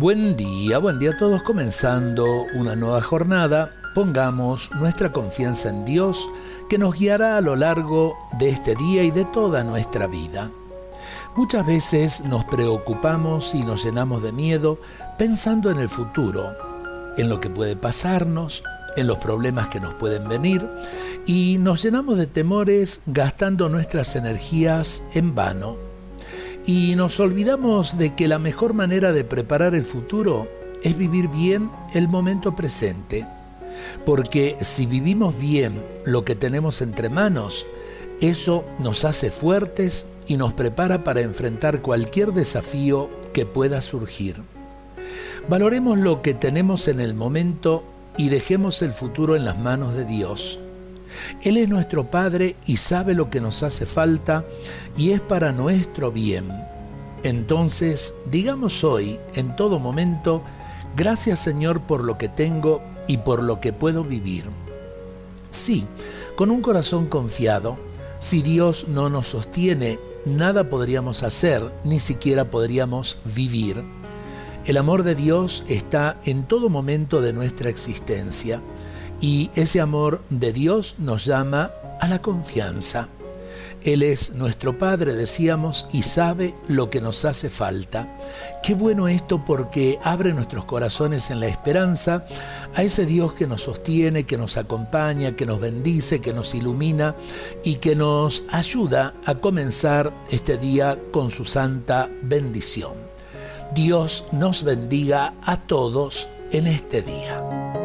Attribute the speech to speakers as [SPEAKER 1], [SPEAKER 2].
[SPEAKER 1] Buen día, buen día a todos comenzando una nueva jornada. Pongamos nuestra confianza en Dios que nos guiará a lo largo de este día y de toda nuestra vida. Muchas veces nos preocupamos y nos llenamos de miedo pensando en el futuro, en lo que puede pasarnos, en los problemas que nos pueden venir y nos llenamos de temores gastando nuestras energías en vano y nos olvidamos de que la mejor manera de preparar el futuro es vivir bien el momento presente. Porque si vivimos bien lo que tenemos entre manos, eso nos hace fuertes y nos prepara para enfrentar cualquier desafío que pueda surgir. Valoremos lo que tenemos en el momento y dejemos el futuro en las manos de Dios. Él es nuestro Padre y sabe lo que nos hace falta y es para nuestro bien. Entonces, digamos hoy, en todo momento, gracias Señor por lo que tengo y por lo que puedo vivir. Sí, con un corazón confiado, si Dios no nos sostiene, nada podríamos hacer, ni siquiera podríamos vivir. El amor de Dios está en todo momento de nuestra existencia y ese amor de Dios nos llama a la confianza. Él es nuestro Padre, decíamos, y sabe lo que nos hace falta. Qué bueno esto porque abre nuestros corazones en la esperanza a ese Dios que nos sostiene, que nos acompaña, que nos bendice, que nos ilumina y que nos ayuda a comenzar este día con su santa bendición. Dios nos bendiga a todos en este día.